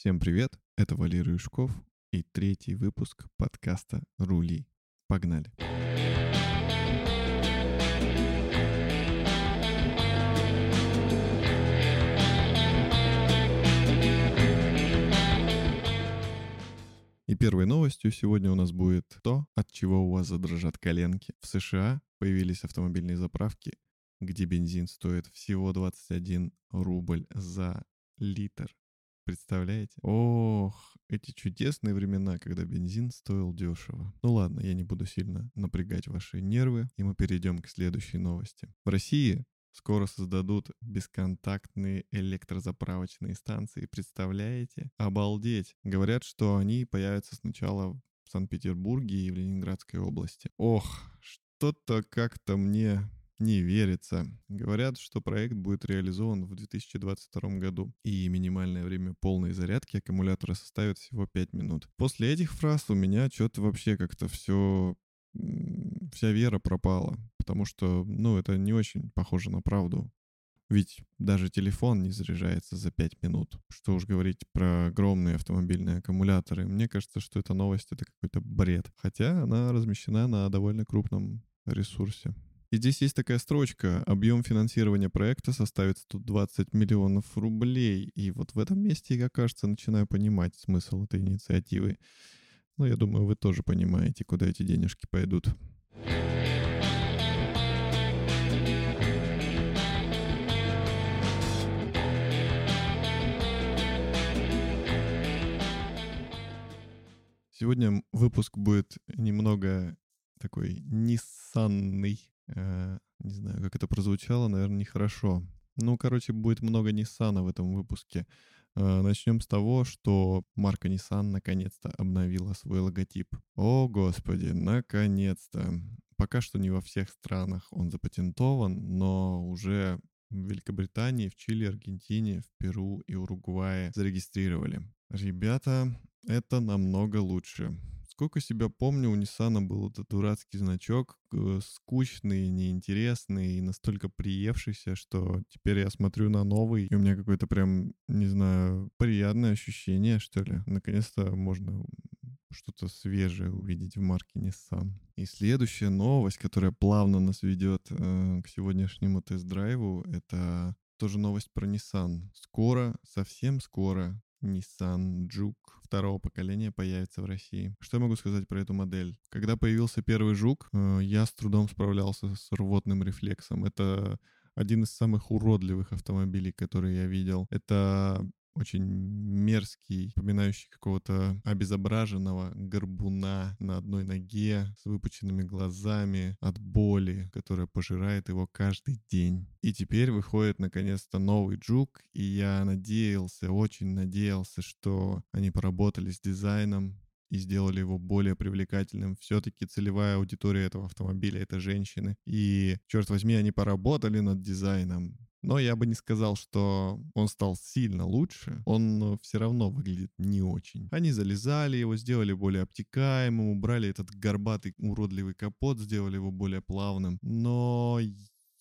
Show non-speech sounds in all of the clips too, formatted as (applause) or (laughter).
Всем привет, это Валерий Юшков и третий выпуск подкаста «Рули». Погнали! И первой новостью сегодня у нас будет то, от чего у вас задрожат коленки. В США появились автомобильные заправки, где бензин стоит всего 21 рубль за литр. Представляете? Ох, эти чудесные времена, когда бензин стоил дешево. Ну ладно, я не буду сильно напрягать ваши нервы, и мы перейдем к следующей новости. В России Скоро создадут бесконтактные электрозаправочные станции. Представляете? Обалдеть. Говорят, что они появятся сначала в Санкт-Петербурге и в Ленинградской области. Ох, что-то как-то мне не верится. Говорят, что проект будет реализован в 2022 году, и минимальное время полной зарядки аккумулятора составит всего 5 минут. После этих фраз у меня что-то вообще как-то все вся вера пропала, потому что, ну, это не очень похоже на правду. Ведь даже телефон не заряжается за 5 минут. Что уж говорить про огромные автомобильные аккумуляторы. Мне кажется, что эта новость — это какой-то бред. Хотя она размещена на довольно крупном ресурсе. И здесь есть такая строчка. Объем финансирования проекта составит 120 миллионов рублей. И вот в этом месте я, кажется, начинаю понимать смысл этой инициативы. Но я думаю, вы тоже понимаете, куда эти денежки пойдут. Сегодня выпуск будет немного такой ниссанный. Э, не знаю, как это прозвучало, наверное, нехорошо. Ну, короче, будет много Ниссана в этом выпуске. Э, начнем с того, что марка Nissan наконец-то обновила свой логотип. О, господи, наконец-то. Пока что не во всех странах он запатентован, но уже в Великобритании, в Чили, Аргентине, в Перу и Уругвае зарегистрировали. Ребята, это намного лучше. Сколько себя помню, у Nissan был этот дурацкий значок, э, скучный, неинтересный и настолько приевшийся, что теперь я смотрю на новый, и у меня какое-то прям, не знаю, приятное ощущение, что ли. Наконец-то можно что-то свежее увидеть в марке Nissan. И следующая новость, которая плавно нас ведет э, к сегодняшнему тест-драйву, это тоже новость про Nissan. Скоро, совсем скоро, Nissan Juke второго поколения появится в России. Что я могу сказать про эту модель? Когда появился первый Жук, э, я с трудом справлялся с рвотным рефлексом. Это один из самых уродливых автомобилей, которые я видел. Это очень мерзкий, напоминающий какого-то обезображенного горбуна на одной ноге с выпученными глазами от боли, которая пожирает его каждый день. И теперь выходит наконец-то новый Джук, и я надеялся, очень надеялся, что они поработали с дизайном, и сделали его более привлекательным. Все-таки целевая аудитория этого автомобиля — это женщины. И, черт возьми, они поработали над дизайном. Но я бы не сказал, что он стал сильно лучше. Он э, все равно выглядит не очень. Они залезали его, сделали более обтекаемым, убрали этот горбатый уродливый капот, сделали его более плавным. Но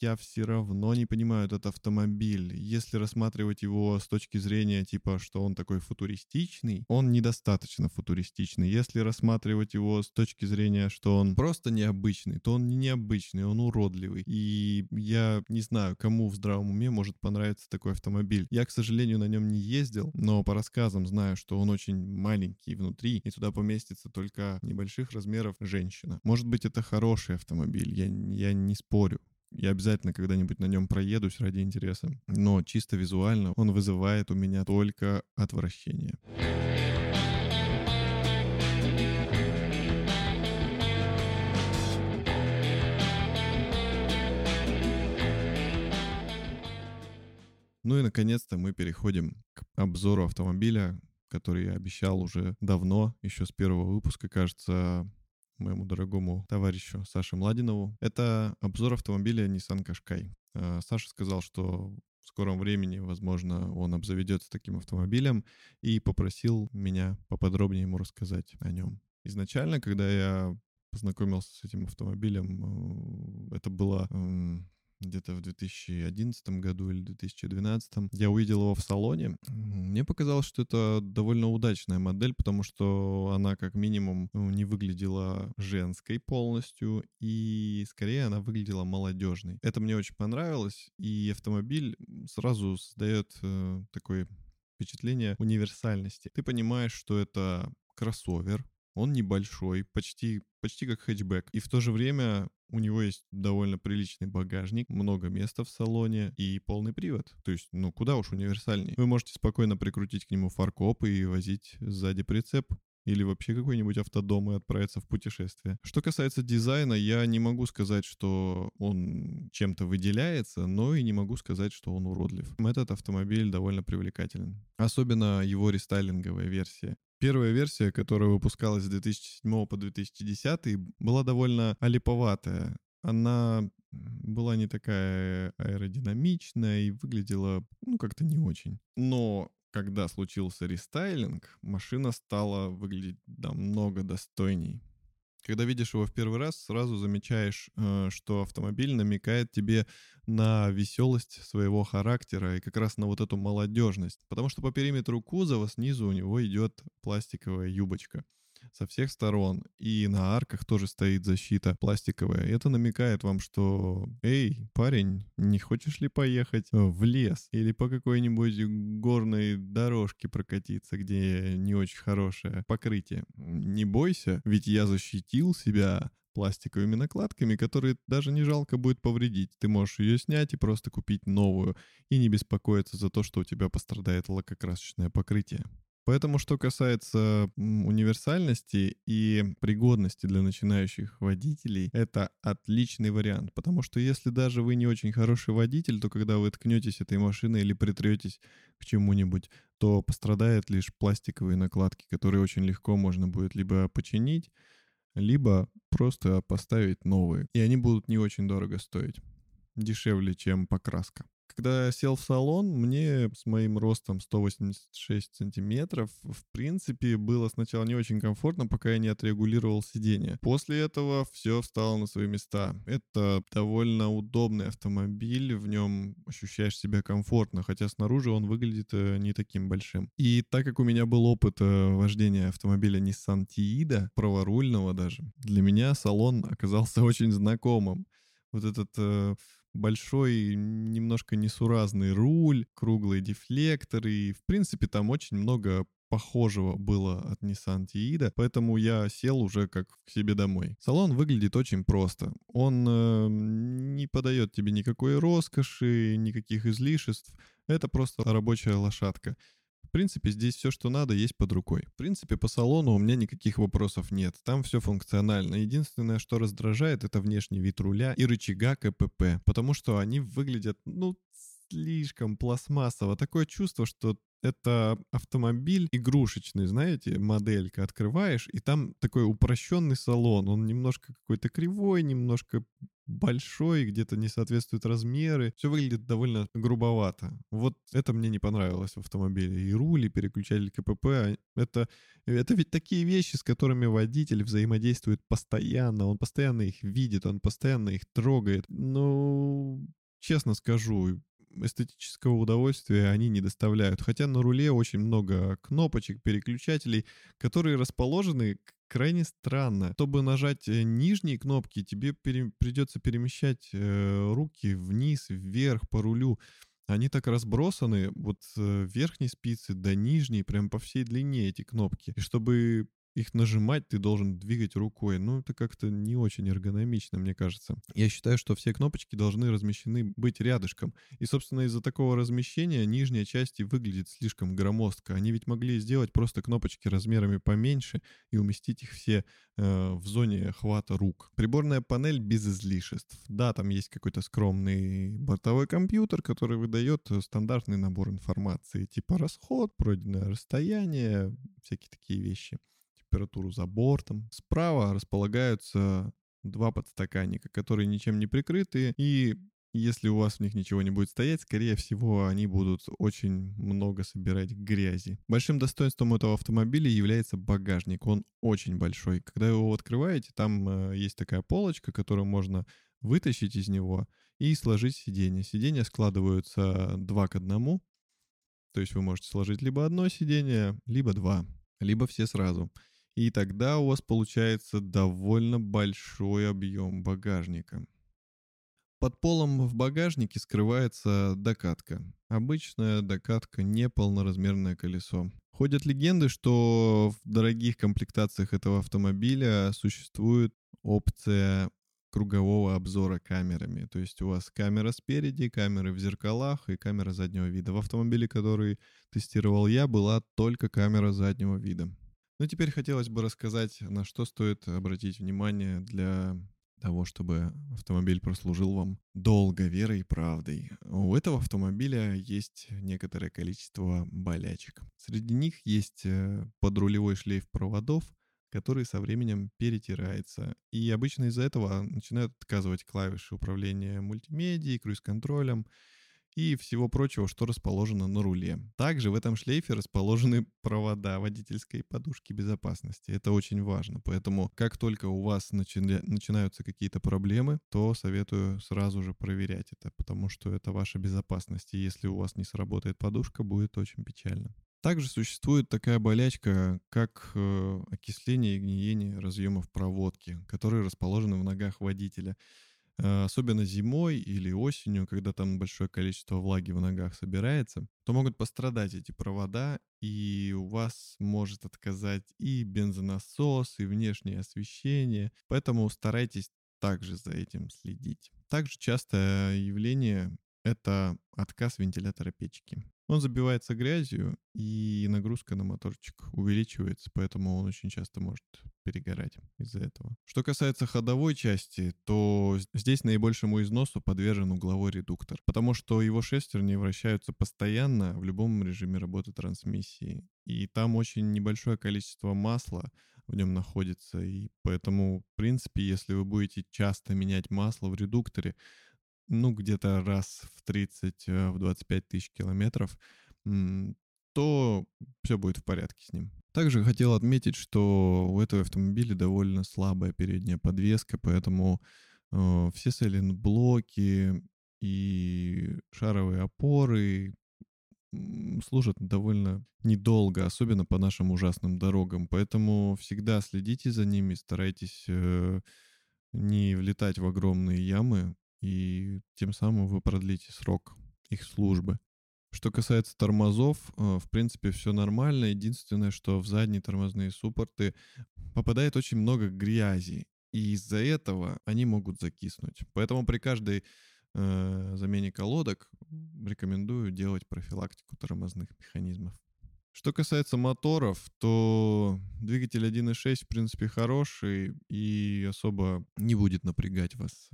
я все равно не понимаю этот автомобиль. Если рассматривать его с точки зрения типа, что он такой футуристичный, он недостаточно футуристичный. Если рассматривать его с точки зрения, что он просто необычный, то он не необычный, он уродливый. И я не знаю, кому в здравом уме может понравиться такой автомобиль. Я, к сожалению, на нем не ездил, но по рассказам знаю, что он очень маленький внутри, и туда поместится только небольших размеров женщина. Может быть, это хороший автомобиль, я, я не спорю. Я обязательно когда-нибудь на нем проедусь ради интереса. Но чисто визуально он вызывает у меня только отвращение. Ну и наконец-то мы переходим к обзору автомобиля, который я обещал уже давно, еще с первого выпуска, кажется, моему дорогому товарищу Саше Младинову. Это обзор автомобиля Nissan Qashqai. А, Саша сказал, что в скором времени, возможно, он обзаведется таким автомобилем и попросил меня поподробнее ему рассказать о нем. Изначально, когда я познакомился с этим автомобилем, э, это было где-то в 2011 году или 2012. Я увидел его в салоне. Мне показалось, что это довольно удачная модель, потому что она как минимум ну, не выглядела женской полностью, и скорее она выглядела молодежной. Это мне очень понравилось, и автомобиль сразу создает э, такое впечатление универсальности. Ты понимаешь, что это кроссовер, он небольшой, почти, почти как хэтчбэк. И в то же время у него есть довольно приличный багажник, много места в салоне и полный привод. То есть, ну, куда уж универсальней. Вы можете спокойно прикрутить к нему фаркоп и возить сзади прицеп или вообще какой-нибудь автодом и отправиться в путешествие. Что касается дизайна, я не могу сказать, что он чем-то выделяется, но и не могу сказать, что он уродлив. Этот автомобиль довольно привлекателен. Особенно его рестайлинговая версия. Первая версия, которая выпускалась с 2007 по 2010, была довольно олиповатая. Она была не такая аэродинамичная и выглядела, ну, как-то не очень. Но когда случился рестайлинг, машина стала выглядеть намного достойней. Когда видишь его в первый раз, сразу замечаешь, э, что автомобиль намекает тебе на веселость своего характера и как раз на вот эту молодежность. Потому что по периметру кузова снизу у него идет пластиковая юбочка со всех сторон. И на арках тоже стоит защита пластиковая. Это намекает вам, что «Эй, парень, не хочешь ли поехать в лес или по какой-нибудь горной дорожке прокатиться, где не очень хорошее покрытие? Не бойся, ведь я защитил себя пластиковыми накладками, которые даже не жалко будет повредить. Ты можешь ее снять и просто купить новую, и не беспокоиться за то, что у тебя пострадает лакокрасочное покрытие. Поэтому, что касается универсальности и пригодности для начинающих водителей, это отличный вариант. Потому что если даже вы не очень хороший водитель, то когда вы ткнетесь этой машиной или притретесь к чему-нибудь, то пострадают лишь пластиковые накладки, которые очень легко можно будет либо починить, либо просто поставить новые. И они будут не очень дорого стоить. Дешевле, чем покраска. Когда сел в салон, мне с моим ростом 186 сантиметров, в принципе, было сначала не очень комфортно, пока я не отрегулировал сиденье. После этого все встало на свои места. Это довольно удобный автомобиль, в нем ощущаешь себя комфортно, хотя снаружи он выглядит э, не таким большим. И так как у меня был опыт э, вождения автомобиля Nissan Tiida, праворульного даже, для меня салон оказался (laughs) очень знакомым. Вот этот э, большой, немножко несуразный руль, круглые дефлекторы. И, в принципе, там очень много похожего было от Nissan Tiida, поэтому я сел уже как к себе домой. Салон выглядит очень просто. Он э, не подает тебе никакой роскоши, никаких излишеств. Это просто рабочая лошадка. В принципе, здесь все, что надо, есть под рукой. В принципе, по салону у меня никаких вопросов нет. Там все функционально. Единственное, что раздражает, это внешний вид руля и рычага КПП. Потому что они выглядят, ну, слишком пластмассово. Такое чувство, что это автомобиль игрушечный, знаете, моделька. Открываешь, и там такой упрощенный салон. Он немножко какой-то кривой, немножко большой, где-то не соответствуют размеры. Все выглядит довольно грубовато. Вот это мне не понравилось в автомобиле. И руль, и переключатель КПП. Это, это ведь такие вещи, с которыми водитель взаимодействует постоянно. Он постоянно их видит, он постоянно их трогает. Ну, честно скажу, эстетического удовольствия они не доставляют. Хотя на руле очень много кнопочек, переключателей, которые расположены крайне странно. Чтобы нажать э, нижние кнопки, тебе пере- придется перемещать э, руки вниз, вверх по рулю. Они так разбросаны, вот с э, верхней спицы до нижней, прям по всей длине эти кнопки. И чтобы их нажимать ты должен двигать рукой. Ну, это как-то не очень эргономично, мне кажется. Я считаю, что все кнопочки должны размещены быть рядышком. И, собственно, из-за такого размещения нижняя часть и выглядит слишком громоздко. Они ведь могли сделать просто кнопочки размерами поменьше и уместить их все э, в зоне хвата рук. Приборная панель без излишеств. Да, там есть какой-то скромный бортовой компьютер, который выдает э, стандартный набор информации, типа расход, пройденное расстояние, всякие такие вещи температуру за бортом. Справа располагаются два подстаканника, которые ничем не прикрыты, и если у вас в них ничего не будет стоять, скорее всего, они будут очень много собирать грязи. Большим достоинством этого автомобиля является багажник. Он очень большой. Когда его открываете, там э, есть такая полочка, которую можно вытащить из него и сложить сиденье. Сиденья складываются два к одному, то есть вы можете сложить либо одно сиденье, либо два, либо все сразу. И тогда у вас получается довольно большой объем багажника. Под полом в багажнике скрывается докатка. Обычная докатка, не полноразмерное колесо. Ходят легенды, что в дорогих комплектациях этого автомобиля существует опция кругового обзора камерами. То есть у вас камера спереди, камеры в зеркалах и камера заднего вида. В автомобиле, который тестировал я, была только камера заднего вида. Ну, теперь хотелось бы рассказать, на что стоит обратить внимание для того, чтобы автомобиль прослужил вам долго верой и правдой. У этого автомобиля есть некоторое количество болячек. Среди них есть э, подрулевой шлейф проводов, который со временем перетирается. И обычно из-за этого начинают отказывать клавиши управления мультимедией, круиз-контролем и всего прочего, что расположено на руле. Также в этом шлейфе расположены провода водительской подушки безопасности. Это очень важно. Поэтому как только у вас начи- начинаются какие-то проблемы, то советую сразу же проверять это, потому что это ваша безопасность. И если у вас не сработает подушка, будет очень печально. Также существует такая болячка, как э, окисление и гниение разъемов проводки, которые расположены в ногах водителя. Э, особенно зимой или осенью, когда там большое количество влаги в ногах собирается, то могут пострадать эти провода, и у вас может отказать и бензонасос, и внешнее освещение. Поэтому старайтесь также за этим следить. Также частое явление — это отказ вентилятора печки. Он забивается грязью, и нагрузка на моторчик увеличивается, поэтому он очень часто может перегорать из-за этого. Что касается ходовой части, то здесь наибольшему износу подвержен угловой редуктор, потому что его шестерни вращаются постоянно в любом режиме работы трансмиссии. И там очень небольшое количество масла в нем находится, и поэтому, в принципе, если вы будете часто менять масло в редукторе, ну, где-то раз в 30, э, в 25 тысяч километров, то все будет в порядке с ним. Также хотел отметить, что у этого автомобиля довольно слабая передняя подвеска, поэтому э, все сайлент-блоки и шаровые опоры служат довольно недолго, особенно по нашим ужасным дорогам. Поэтому всегда следите за ними, старайтесь э, не влетать в огромные ямы, и тем самым вы продлите срок их службы. Что касается тормозов, э, в принципе, все нормально. Единственное, что в задние тормозные суппорты попадает очень много грязи, и из-за этого они могут закиснуть. Поэтому при каждой э, замене колодок рекомендую делать профилактику тормозных механизмов. Что касается моторов, то двигатель 1.6 в принципе хороший и особо не будет напрягать вас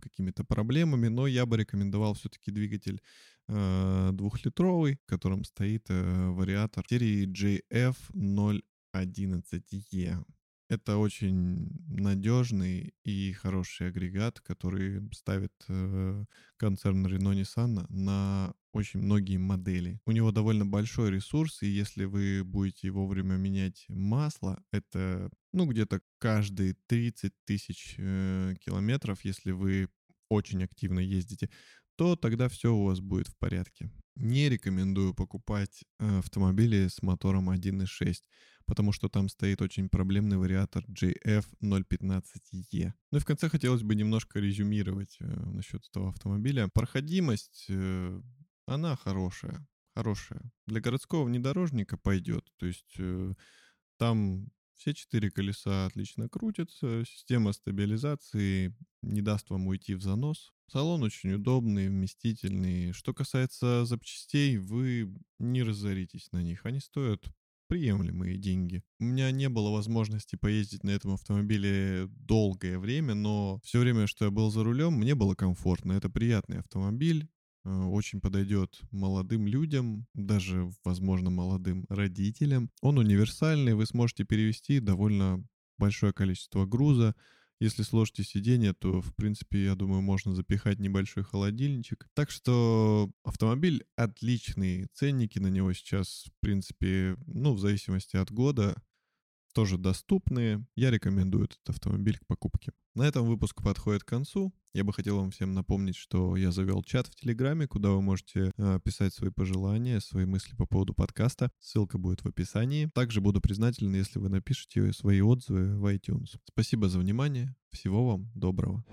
какими-то проблемами, но я бы рекомендовал все-таки двигатель э, двухлитровый, в котором стоит э, вариатор серии JF011E. Это очень надежный и хороший агрегат, который ставит э, концерн Renault Nissan на очень многие модели. У него довольно большой ресурс, и если вы будете вовремя менять масло, это ну где-то каждые 30 тысяч э, километров, если вы очень активно ездите, то тогда все у вас будет в порядке. Не рекомендую покупать э, автомобили с мотором 1.6, потому что там стоит очень проблемный вариатор JF015E. Ну и в конце хотелось бы немножко резюмировать э, насчет этого автомобиля. Проходимость, э, она хорошая, хорошая. Для городского внедорожника пойдет. То есть там все четыре колеса отлично крутятся, система стабилизации не даст вам уйти в занос. Салон очень удобный, вместительный. Что касается запчастей, вы не разоритесь на них. Они стоят приемлемые деньги. У меня не было возможности поездить на этом автомобиле долгое время, но все время, что я был за рулем, мне было комфортно. Это приятный автомобиль, очень подойдет молодым людям, даже, возможно, молодым родителям. Он универсальный, вы сможете перевести довольно большое количество груза. Если сложите сиденье, то, в принципе, я думаю, можно запихать небольшой холодильничек. Так что автомобиль отличный. Ценники на него сейчас, в принципе, ну, в зависимости от года, тоже доступные. Я рекомендую этот автомобиль к покупке. На этом выпуск подходит к концу. Я бы хотел вам всем напомнить, что я завел чат в Телеграме, куда вы можете э, писать свои пожелания, свои мысли по поводу подкаста. Ссылка будет в описании. Также буду признателен, если вы напишите свои отзывы в iTunes. Спасибо за внимание. Всего вам доброго.